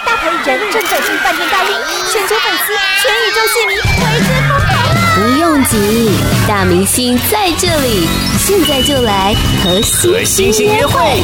大牌艺人正走进饭店大厅，全球粉丝、全宇宙戏迷为之疯狂！不用急，大明星在这里，现在就来和星星约会。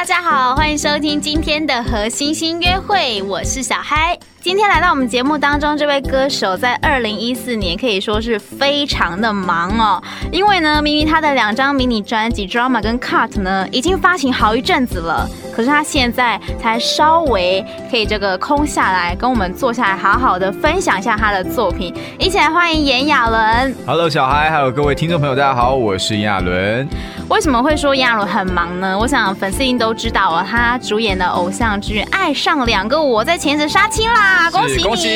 大家好，欢迎收听今天的和星星约会，我是小嗨。今天来到我们节目当中，这位歌手在二零一四年可以说是非常的忙哦，因为呢，明明他的两张迷你专辑《Drama》跟《Cut》呢已经发行好一阵子了，可是他现在才稍微可以这个空下来，跟我们坐下来好好的分享一下他的作品。一起来欢迎炎亚纶。Hello，小孩，还有各位听众朋友，大家好，我是炎亚纶。为什么会说炎亚纶很忙呢？我想粉丝一定都知道哦，他主演的偶像剧《爱上两个我》在前阵杀青啦。恭喜恭喜！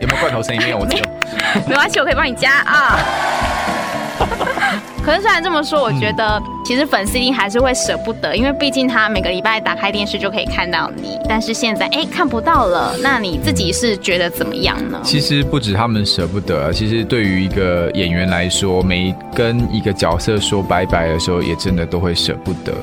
有没有罐头声音？没有，我只有。没关系，我可以帮你加啊。可是虽然这么说，我觉得其实粉丝一定还是会舍不得，因为毕竟他每个礼拜打开电视就可以看到你，但是现在哎看不到了，那你自己是觉得怎么样呢？其实不止他们舍不得，其实对于一个演员来说，每跟一个角色说拜拜的时候，也真的都会舍不得，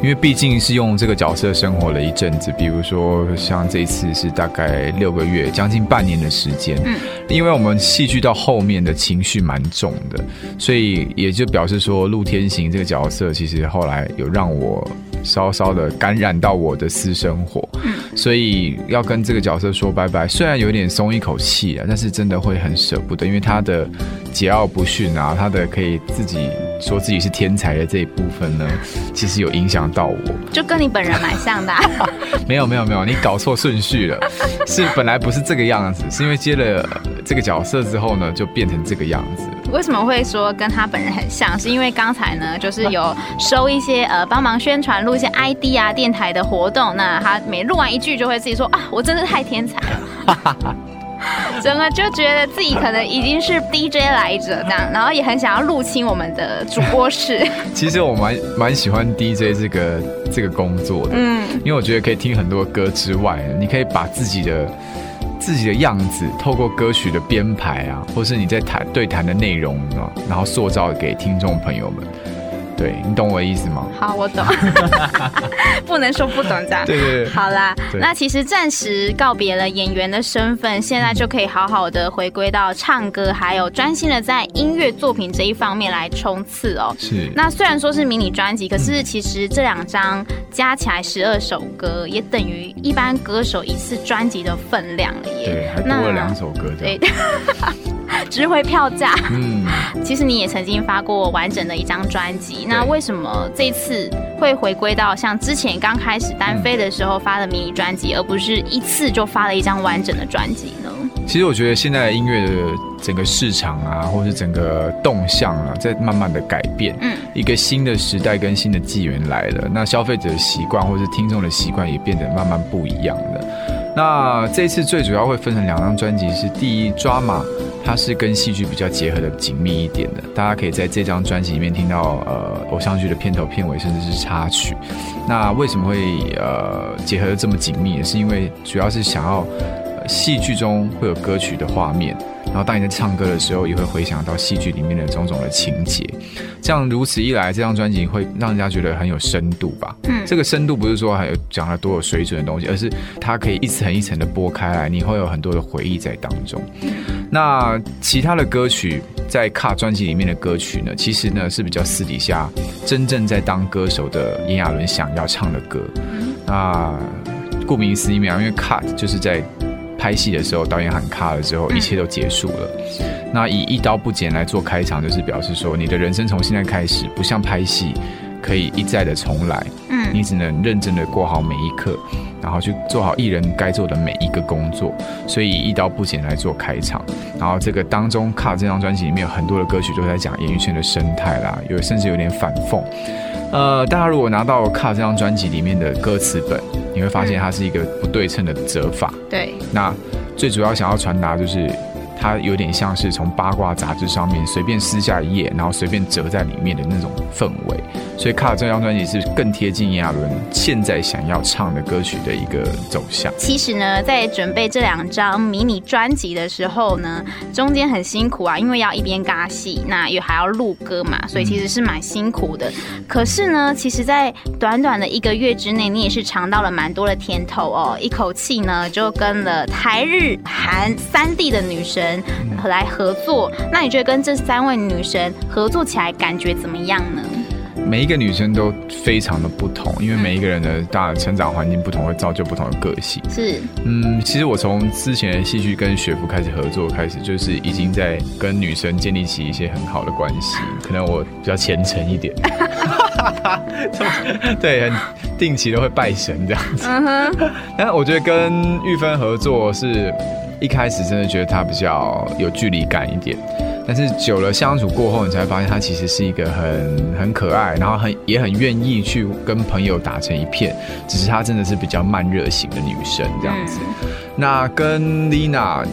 因为毕竟是用这个角色生活了一阵子，比如说像这一次是大概六个月，将近半年的时间，嗯，因为我们戏剧到后面的情绪蛮重的，所以也就表示。说陆天行这个角色，其实后来有让我稍稍的感染到我的私生活，所以要跟这个角色说拜拜，虽然有点松一口气啊，但是真的会很舍不得，因为他的桀骜不驯啊，他的可以自己说自己是天才的这一部分呢，其实有影响到我，就跟你本人蛮像的啊。没有没有没有，你搞错顺序了，是本来不是这个样子，是因为接了这个角色之后呢，就变成这个样子。为什么会说跟他本人很像？是因为刚才呢，就是有收一些呃帮忙宣传录一些 ID 啊电台的活动，那他每录完一句就会自己说啊，我真是太天才了，整个就觉得自己可能已经是 DJ 来者这样，然后也很想要入侵我们的主播室。其实我蛮蛮喜欢 DJ 这个这个工作的，嗯，因为我觉得可以听很多歌之外，你可以把自己的。自己的样子，透过歌曲的编排啊，或是你在谈对谈的内容啊，然后塑造给听众朋友们。对，你懂我的意思吗？好，我懂，不能说不懂这样。对对对。好啦，那其实暂时告别了演员的身份，现在就可以好好的回归到唱歌，还有专心的在音乐作品这一方面来冲刺哦。是。那虽然说是迷你专辑，可是其实这两张加起来十二首歌，也等于一般歌手一次专辑的分量了耶。对，还多了两首歌。对。值回票价。嗯，其实你也曾经发过完整的一张专辑，那为什么这次会回归到像之前刚开始单飞的时候发的迷你专辑，而不是一次就发了一张完整的专辑呢？其实我觉得现在的音乐的整个市场啊，或是整个动向啊，在慢慢的改变。嗯，一个新的时代跟新的纪元来了，那消费者的习惯或是听众的习惯也变得慢慢不一样了。那这次最主要会分成两张专辑，是第一《Drama》。它是跟戏剧比较结合的紧密一点的，大家可以在这张专辑里面听到呃偶像剧的片头片尾，甚至是插曲。那为什么会呃结合的这么紧密？是因为主要是想要戏剧中会有歌曲的画面，然后当你在唱歌的时候，也会回想到戏剧里面的种种的情节。这样如此一来，这张专辑会让人家觉得很有深度吧？嗯，这个深度不是说还有讲了多有水准的东西，而是它可以一层一层的剥开来，你会有很多的回忆在当中。那其他的歌曲在卡专辑里面的歌曲呢，其实呢是比较私底下真正在当歌手的炎亚纶想要唱的歌。那顾名思义嘛，因为 cut 就是在拍戏的时候，导演喊卡了之后，一切都结束了。那以一刀不剪来做开场，就是表示说你的人生从现在开始，不像拍戏可以一再的重来。嗯，你只能认真的过好每一刻。然后去做好艺人该做的每一个工作，所以以一刀不剪来做开场。然后这个当中，卡这张专辑里面有很多的歌曲都在讲演艺圈的生态啦，有甚至有点反讽。呃，大家如果拿到卡这张专辑里面的歌词本，你会发现它是一个不对称的折法。对。那最主要想要传达就是，它有点像是从八卦杂志上面随便撕下一页，然后随便折在里面的那种氛围。所以《卡》这张专辑是更贴近炎亚纶现在想要唱的歌曲的一个走向。其实呢，在准备这两张迷你专辑的时候呢，中间很辛苦啊，因为要一边尬戏，那又还要录歌嘛，所以其实是蛮辛苦的。可是呢，其实，在短短的一个月之内，你也是尝到了蛮多的甜头哦，一口气呢就跟了台日韩三地的女神来合作。那你觉得跟这三位女神合作起来感觉怎么样呢？每一个女生都非常的不同，因为每一个人的大成长环境不同，会造就不同的个性。是，嗯，其实我从之前的戏剧跟学府开始合作开始，就是已经在跟女生建立起一些很好的关系。可能我比较虔诚一点 对，很定期都会拜神这样子。嗯哼，但我觉得跟玉芬合作是一开始真的觉得她比较有距离感一点。但是久了相处过后，你才发现她其实是一个很很可爱，然后很也很愿意去跟朋友打成一片。只是她真的是比较慢热型的女生这样子。那跟 Lina。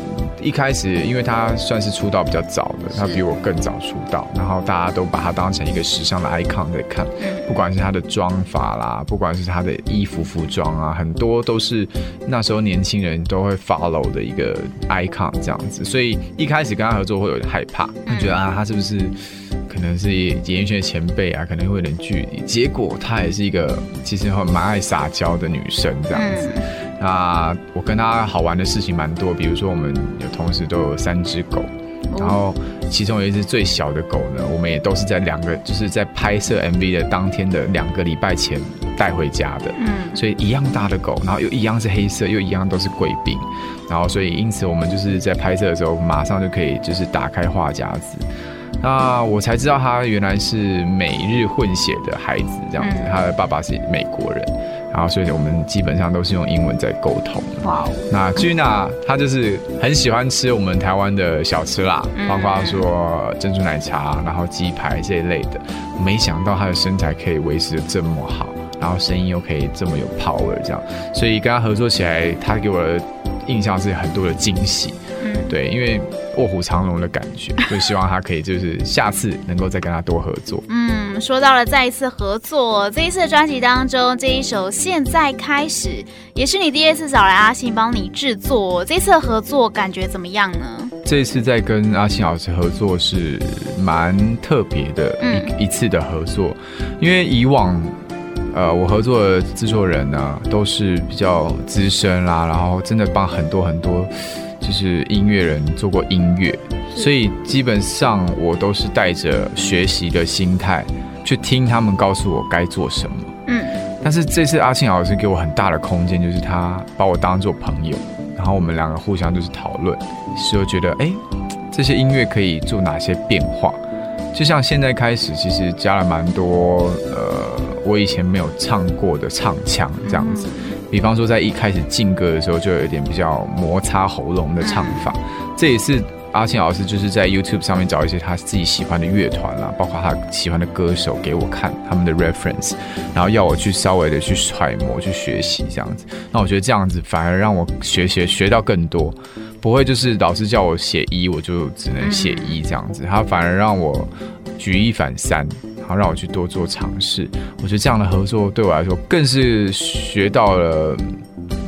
一开始，因为她算是出道比较早的，她比我更早出道，然后大家都把她当成一个时尚的 icon 在看，不管是她的妆法啦，不管是她的衣服服装啊，很多都是那时候年轻人都会 follow 的一个 icon 这样子，所以一开始跟她合作会有点害怕，会觉得啊，她是不是可能是演艺圈的前辈啊，可能会有点距离。结果她也是一个其实很蛮爱撒娇的女生这样子。那我跟他好玩的事情蛮多，比如说我们有同时都有三只狗，然后其中有一只最小的狗呢，我们也都是在两个就是在拍摄 MV 的当天的两个礼拜前带回家的，嗯，所以一样大的狗，然后又一样是黑色，又一样都是贵宾，然后所以因此我们就是在拍摄的时候马上就可以就是打开话匣子，那我才知道他原来是美日混血的孩子这样子，他的爸爸是美国人。然后，所以我们基本上都是用英文在沟通。哇哦！那 Gina 她就是很喜欢吃我们台湾的小吃啦，包括说珍珠奶茶，然后鸡排这一类的。没想到她的身材可以维持的这么好，然后声音又可以这么有 power，这样。所以跟她合作起来，她给我的印象是很多的惊喜。嗯，对，因为卧虎藏龙的感觉，就希望她可以就是下次能够再跟她多合作。嗯。说到了再一次合作，这一次的专辑当中，这一首现在开始也是你第二次找来阿信帮你制作。这次的合作感觉怎么样呢？这一次在跟阿信老师合作是蛮特别的一、嗯、一次的合作，因为以往呃我合作的制作人呢都是比较资深啦，然后真的帮很多很多就是音乐人做过音乐，所以基本上我都是带着学习的心态。去听他们告诉我该做什么。嗯，但是这次阿庆老师给我很大的空间，就是他把我当做朋友，然后我们两个互相就是讨论，所以觉得，哎，这些音乐可以做哪些变化？就像现在开始，其实加了蛮多呃，我以前没有唱过的唱腔这样子。比方说，在一开始进歌的时候，就有一点比较摩擦喉咙的唱法，这也是。阿信老师就是在 YouTube 上面找一些他自己喜欢的乐团啦，包括他喜欢的歌手给我看他们的 reference，然后要我去稍微的去揣摩、去学习这样子。那我觉得这样子反而让我学学学到更多，不会就是老师叫我写一，我就只能写一这样子。他反而让我举一反三，后让我去多做尝试。我觉得这样的合作对我来说更是学到了。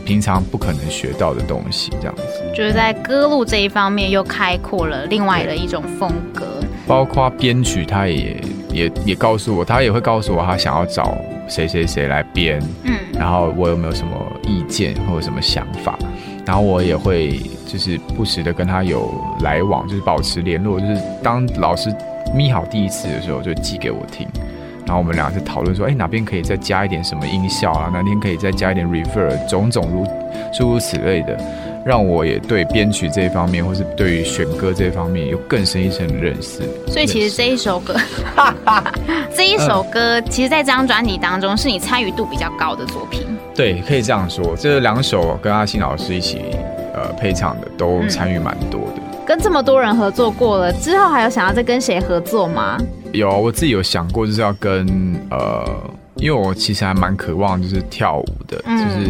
平常不可能学到的东西，这样子，就是在歌路这一方面又开阔了另外的一种风格。包括编曲，他也也也告诉我，他也会告诉我他想要找谁谁谁来编，嗯，然后我有没有什么意见或者什么想法，然后我也会就是不时的跟他有来往，就是保持联络，就是当老师咪好第一次的时候，就寄给我听。然后我们俩就讨论说，哎，哪边可以再加一点什么音效啊？哪边可以再加一点 reverb，种种如诸如此类的，让我也对编曲这一方面，或是对于选歌这一方面有更深一层的认识。所以其实这一首歌，这一首歌，其实在这张专辑当中，是你参与度比较高的作品。对，可以这样说。这两首跟阿信老师一起呃配唱的，都参与蛮多的。嗯。跟这么多人合作过了，之后还有想要再跟谁合作吗？有，我自己有想过，就是要跟呃，因为我其实还蛮渴望就是跳舞的，嗯、就是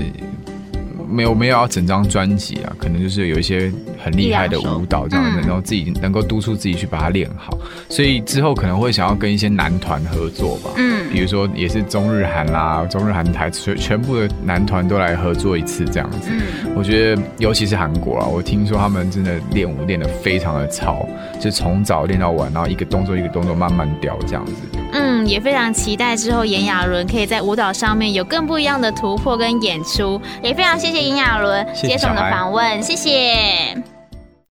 没有没有要整张专辑啊，可能就是有一些很厉害的舞蹈这样子，然后自己能够督促自己去把它练好。所以之后可能会想要跟一些男团合作吧，嗯，比如说也是中日韩啦，中日韩台全全部的男团都来合作一次这样子。嗯，我觉得尤其是韩国啊，我听说他们真的练舞练得非常的糙，就从早练到晚，然后一个动作一个动作慢慢雕这样子。嗯，也非常期待之后炎亚纶可以在舞蹈上面有更不一样的突破跟演出，也非常谢谢炎亚纶接受我们的访问，谢谢。